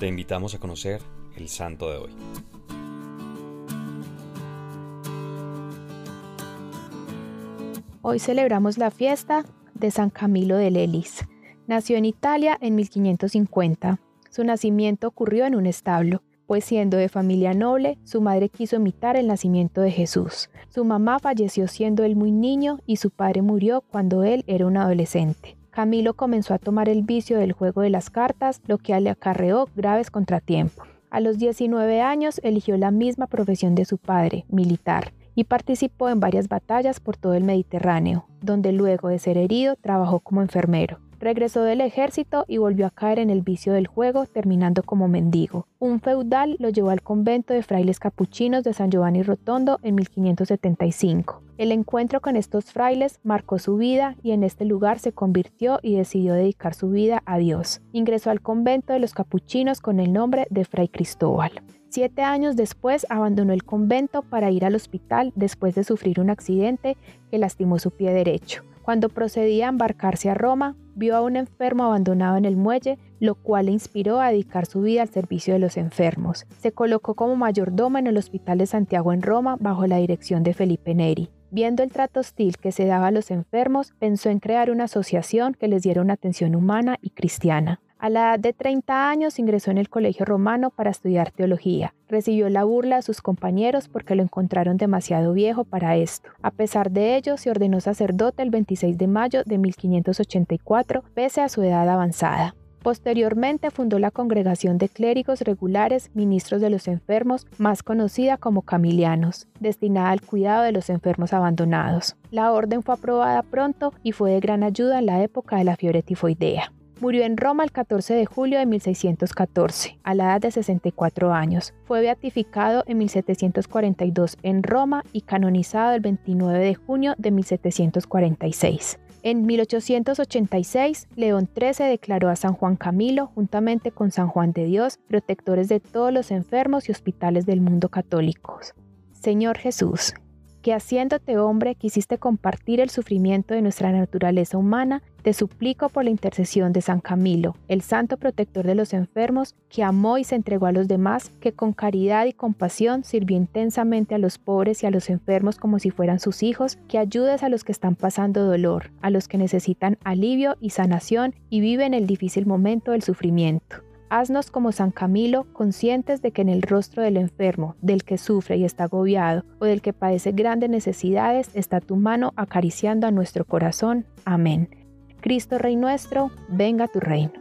Te invitamos a conocer el santo de hoy. Hoy celebramos la fiesta de San Camilo de Lelis. Nació en Italia en 1550. Su nacimiento ocurrió en un establo, pues siendo de familia noble, su madre quiso imitar el nacimiento de Jesús. Su mamá falleció siendo él muy niño y su padre murió cuando él era un adolescente. Camilo comenzó a tomar el vicio del juego de las cartas, lo que le acarreó graves contratiempos. A los 19 años eligió la misma profesión de su padre, militar, y participó en varias batallas por todo el Mediterráneo, donde luego de ser herido trabajó como enfermero. Regresó del ejército y volvió a caer en el vicio del juego, terminando como mendigo. Un feudal lo llevó al convento de frailes capuchinos de San Giovanni Rotondo en 1575. El encuentro con estos frailes marcó su vida y en este lugar se convirtió y decidió dedicar su vida a Dios. Ingresó al convento de los capuchinos con el nombre de Fray Cristóbal. Siete años después abandonó el convento para ir al hospital después de sufrir un accidente que lastimó su pie derecho. Cuando procedía a embarcarse a Roma, vio a un enfermo abandonado en el muelle, lo cual le inspiró a dedicar su vida al servicio de los enfermos. Se colocó como mayordomo en el Hospital de Santiago en Roma bajo la dirección de Felipe Neri. Viendo el trato hostil que se daba a los enfermos, pensó en crear una asociación que les diera una atención humana y cristiana. A la edad de 30 años ingresó en el Colegio Romano para estudiar teología. Recibió la burla de sus compañeros porque lo encontraron demasiado viejo para esto. A pesar de ello, se ordenó sacerdote el 26 de mayo de 1584, pese a su edad avanzada. Posteriormente fundó la Congregación de Clérigos Regulares Ministros de los Enfermos, más conocida como Camilianos, destinada al cuidado de los enfermos abandonados. La orden fue aprobada pronto y fue de gran ayuda en la época de la fiebre tifoidea. Murió en Roma el 14 de julio de 1614, a la edad de 64 años. Fue beatificado en 1742 en Roma y canonizado el 29 de junio de 1746. En 1886, León XIII declaró a San Juan Camilo, juntamente con San Juan de Dios, protectores de todos los enfermos y hospitales del mundo católicos. Señor Jesús, que haciéndote hombre quisiste compartir el sufrimiento de nuestra naturaleza humana, te suplico por la intercesión de San Camilo, el santo protector de los enfermos, que amó y se entregó a los demás, que con caridad y compasión sirvió intensamente a los pobres y a los enfermos como si fueran sus hijos, que ayudes a los que están pasando dolor, a los que necesitan alivio y sanación y viven el difícil momento del sufrimiento Haznos como San Camilo, conscientes de que en el rostro del enfermo, del que sufre y está agobiado, o del que padece grandes necesidades, está tu mano acariciando a nuestro corazón. Amén. Cristo Rey nuestro, venga tu reino.